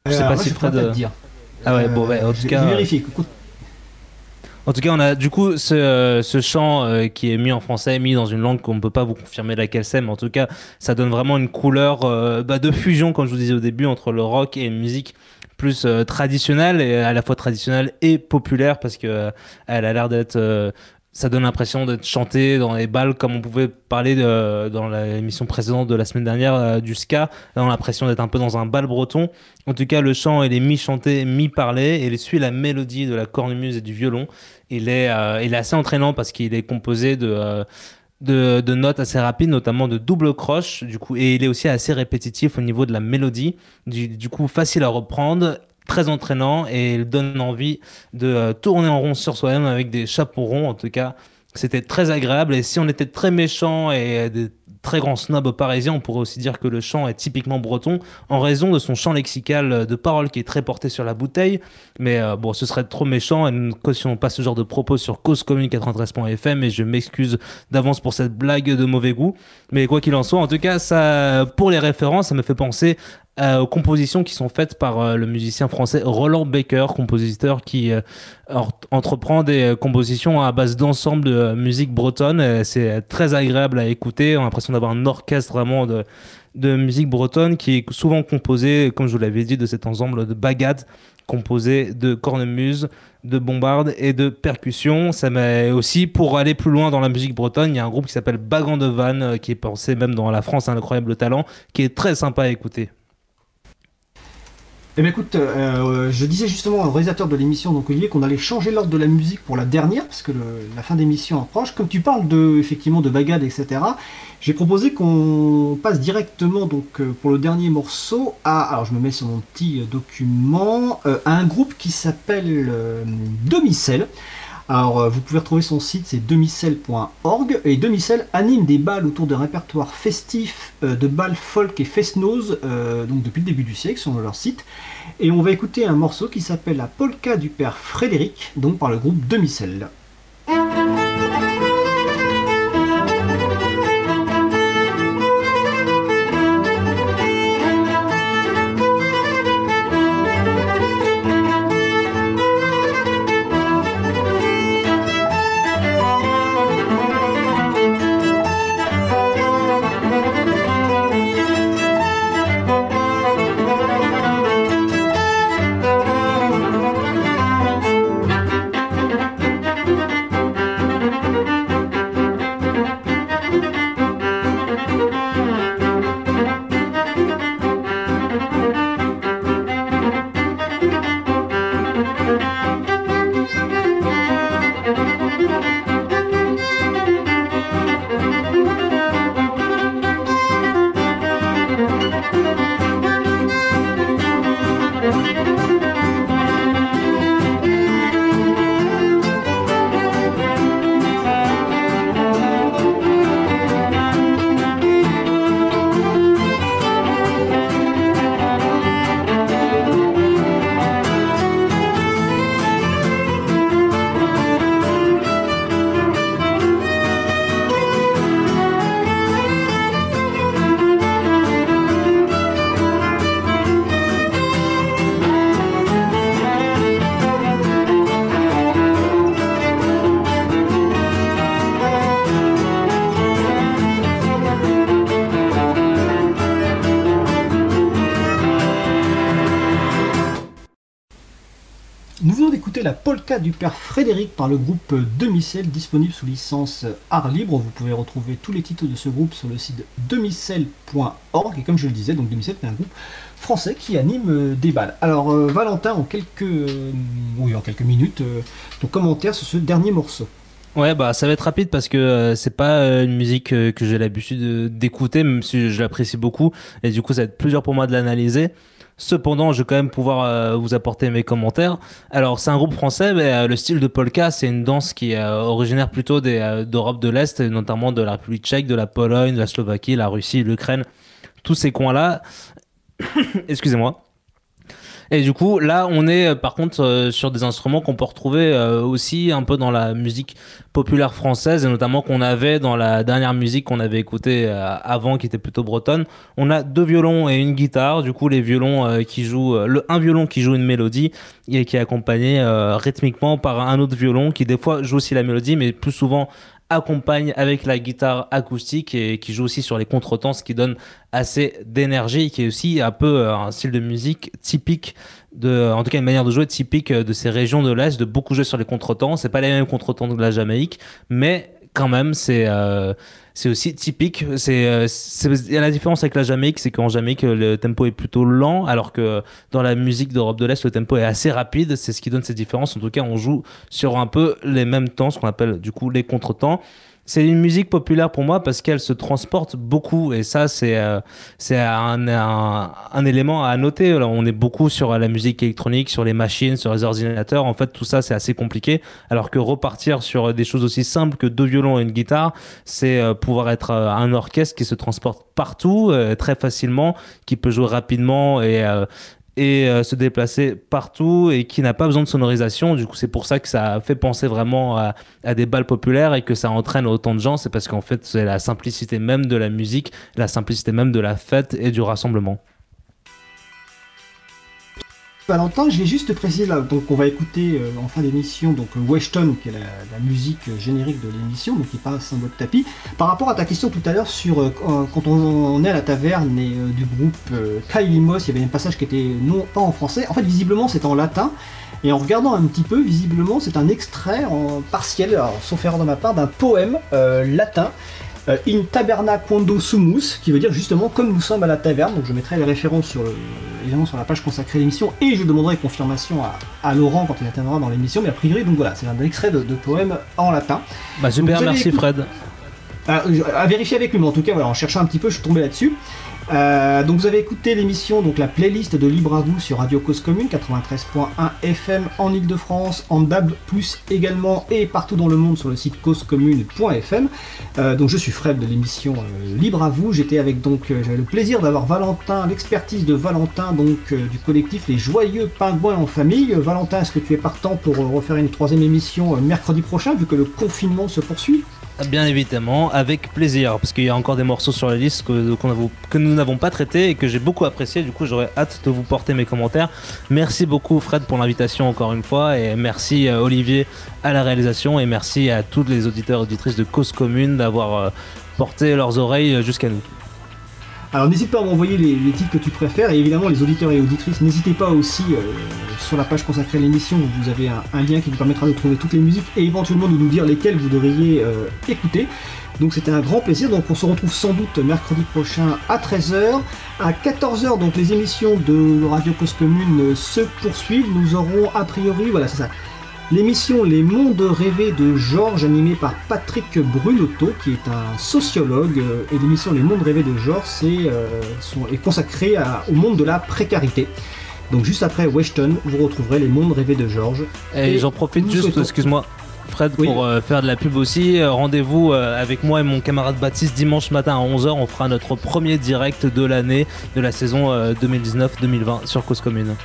Je sais Alors, pas moi, si Fred. pas euh, dire. Ah ouais, bon, ouais, en Euh, tout cas, je vérifie. Écoute, En tout cas, on a du coup ce, euh, ce chant euh, qui est mis en français, mis dans une langue qu'on ne peut pas vous confirmer laquelle c'est, mais en tout cas, ça donne vraiment une couleur euh, bah, de fusion, comme je vous disais au début, entre le rock et une musique plus euh, traditionnelle, et à la fois traditionnelle et populaire, parce que euh, elle a l'air d'être euh, ça donne l'impression d'être chanté dans les balles comme on pouvait parler de, dans l'émission précédente de la semaine dernière du ska. On a l'impression d'être un peu dans un bal breton. En tout cas, le chant, il est mi-chanté, mi-parlé il suit la mélodie de la cornemuse et du violon. Il est, il est assez entraînant parce qu'il est composé de, de, de, notes assez rapides, notamment de double croche, du coup, et il est aussi assez répétitif au niveau de la mélodie, du, du coup facile à reprendre très entraînant et il donne envie de euh, tourner en rond sur soi-même avec des chapeaux ronds. En tout cas, c'était très agréable. Et si on était très méchant et des très grands snobs parisiens, on pourrait aussi dire que le chant est typiquement breton en raison de son chant lexical de paroles qui est très porté sur la bouteille. Mais euh, bon, ce serait trop méchant et nous ne cautionnons pas ce genre de propos sur Cause Commune 93.fm et je m'excuse d'avance pour cette blague de mauvais goût. Mais quoi qu'il en soit, en tout cas, ça, pour les références, ça me fait penser aux compositions qui sont faites par euh, le musicien français Roland Baker, compositeur qui euh, entreprend des compositions à base d'ensemble de musique bretonne. C'est très agréable à écouter. On a l'impression d'avoir un orchestre vraiment de, de musique bretonne qui est souvent composé, comme je vous l'avais dit, de cet ensemble de bagades composé de cornemuse, de bombarde et de percussions. Ça met aussi, pour aller plus loin dans la musique bretonne, il y a un groupe qui s'appelle Bagan de Van, qui est pensé même dans la France, un incroyable talent, qui est très sympa à écouter. Eh bien écoute, euh, je disais justement au réalisateur de l'émission, donc Olivier, qu'on allait changer l'ordre de la musique pour la dernière, parce que la fin d'émission approche. Comme tu parles de, effectivement de bagade, etc., j'ai proposé qu'on passe directement donc euh, pour le dernier morceau à, alors je me mets sur mon petit document, euh, à un groupe qui s'appelle Domicelle. Alors, euh, vous pouvez retrouver son site, c'est demicelle.org. Et Demicelle anime des balles autour d'un répertoire festif euh, de balles folk et fest-noz, euh, donc depuis le début du siècle, sur leur site. Et on va écouter un morceau qui s'appelle La polka du père Frédéric, donc par le groupe Demicelle. Du père Frédéric par le groupe Demicelle, disponible sous licence art libre. Vous pouvez retrouver tous les titres de ce groupe sur le site demicelle.org. Et comme je le disais, donc Demicelle est un groupe français qui anime euh, des balles. Alors euh, Valentin, en quelques, euh, en quelques minutes, ton commentaire sur ce dernier morceau. Ouais, bah ça va être rapide parce que c'est pas une musique que j'ai l'habitude d'écouter, même si je l'apprécie beaucoup. Et du coup, ça va être plusieurs pour moi de l'analyser. Cependant, je vais quand même pouvoir euh, vous apporter mes commentaires. Alors, c'est un groupe français, mais euh, le style de polka, c'est une danse qui est euh, originaire plutôt d'Europe de l'Est, notamment de la République tchèque, de la Pologne, de la Slovaquie, la Russie, l'Ukraine, tous ces coins-là. Excusez-moi. Et du coup, là, on est euh, par contre euh, sur des instruments qu'on peut retrouver euh, aussi un peu dans la musique populaire française, et notamment qu'on avait dans la dernière musique qu'on avait écoutée avant, qui était plutôt bretonne. On a deux violons et une guitare. Du coup, les violons qui jouent, le un violon qui joue une mélodie et qui est accompagné rythmiquement par un autre violon qui des fois joue aussi la mélodie, mais plus souvent accompagne avec la guitare acoustique et qui joue aussi sur les contretemps, ce qui donne assez d'énergie, qui est aussi un peu euh, un style de musique typique de, en tout cas une manière de jouer typique de ces régions de l'Est, de beaucoup jouer sur les contretemps. C'est pas les mêmes contretemps de la Jamaïque, mais quand même, c'est euh, aussi typique. C'est euh, la différence avec la Jamaïque, c'est qu'en Jamaïque le tempo est plutôt lent, alors que dans la musique d'Europe de l'Est le tempo est assez rapide. C'est ce qui donne cette différence. En tout cas, on joue sur un peu les mêmes temps, ce qu'on appelle du coup les contretemps c'est une musique populaire pour moi parce qu'elle se transporte beaucoup et ça c'est euh, c'est un, un, élément à noter. on est beaucoup sur la musique électronique, sur les machines, sur les ordinateurs. En fait, tout ça c'est assez compliqué. Alors que repartir sur des choses aussi simples que deux violons et une guitare, c'est euh, pouvoir être euh, un orchestre qui se transporte partout très facilement, qui peut jouer rapidement et et euh, se déplacer partout et qui n'a pas besoin de sonorisation. Du coup, c'est pour ça que ça fait penser vraiment à, à, des balles populaires et que ça entraîne autant de gens. C'est parce qu'en fait, c'est la simplicité même de la musique, la simplicité même de la fête et du rassemblement. Valentin, j'ai juste précisé là, donc on va écouter euh, en fin d'émission donc Weston, qui est la, musique générique de l'émission, donc qui passe en mode tapis. Par rapport à ta question tout à l'heure sur euh, quand on, est à la taverne et euh, du groupe Kylie Moss, il y avait un passage qui était non pas en français. En fait, visiblement, c'est en latin. Et en regardant un petit peu, visiblement, c'est un extrait en partiel, sauf erreur de ma part, d'un poème latin euh, in taberna quando sumus, qui veut dire justement comme nous sommes à la taverne. Donc je mettrai les références sur évidemment sur la page consacrée à l'émission et je demanderai confirmation à, Laurent quand il interviendra dans l'émission. Mais a priori, donc voilà, c'est un extrait de, poème en latin. Bah super, merci Fred. À, à, vérifier avec lui, mais en tout cas, voilà, en cherchant un petit peu, je suis tombé là-dessus. Euh, donc vous avez écouté l'émission, donc la playlist de Libre à vous sur Radio Cause Commune 93.1 FM en Ile-de-France, en DAB+, également et partout dans le monde sur le site causecommune.fm. Euh, donc je suis Fred de l'émission euh, Libre à vous. J'étais avec donc j'avais le plaisir d'avoir Valentin, l'expertise de Valentin donc du collectif Les Joyeux Pingouins en famille. Valentin, est-ce que tu es partant pour refaire une troisième émission mercredi prochain vu que le confinement se poursuit? Bien évidemment, avec plaisir, parce qu'il y a encore des morceaux sur la liste que, que nous n'avons pas traités et que j'ai beaucoup apprécié. Du coup, j'aurais hâte de vous porter mes commentaires. Merci beaucoup, Fred, pour l'invitation encore une fois, et merci euh, Olivier à la réalisation, et merci à tous les auditeurs et auditrices de Cause Commune d'avoir euh, porté leurs oreilles euh, jusqu'à nous. Alors n'hésite pas à m'envoyer les, titres que tu préfères et évidemment les auditeurs et auditrices n'hésitez pas aussi euh, sur la page consacrée à l'émission vous avez un, lien qui vous permettra de trouver toutes les musiques et éventuellement de nous dire lesquelles vous devriez euh, écouter. Donc c'était un grand plaisir. Donc on se retrouve sans doute mercredi prochain à 13h. À 14h, donc les émissions de Radio Cause Commune se poursuivent. Nous aurons a priori, voilà c'est ça, L'émission Les Mondes rêvés de Georges, animée par Patrick Brunotto, qui est un sociologue, euh, et l'émission Les Mondes rêvés de Georges euh, est, consacrée au monde de la précarité. Donc juste après Weston, vous retrouverez Les Mondes rêvés de Georges. Et, j'en profite juste, excuse-moi, Fred, pour euh, faire de la pub aussi. Rendez-vous avec moi et mon camarade Baptiste dimanche matin à 11h. On fera notre premier direct de l'année de la saison 2019-2020 sur Cause Commune.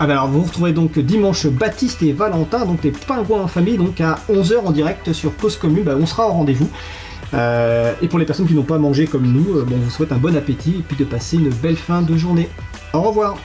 Ah ben alors vous retrouvez donc dimanche Baptiste et Valentin, donc les pingouins en famille, donc à 11h en direct sur Cause Commune, ben, on sera au rendez-vous. Euh, et pour les personnes qui n'ont pas mangé comme nous, euh, on vous souhaite un bon appétit et puis de passer une belle fin de journée. Au revoir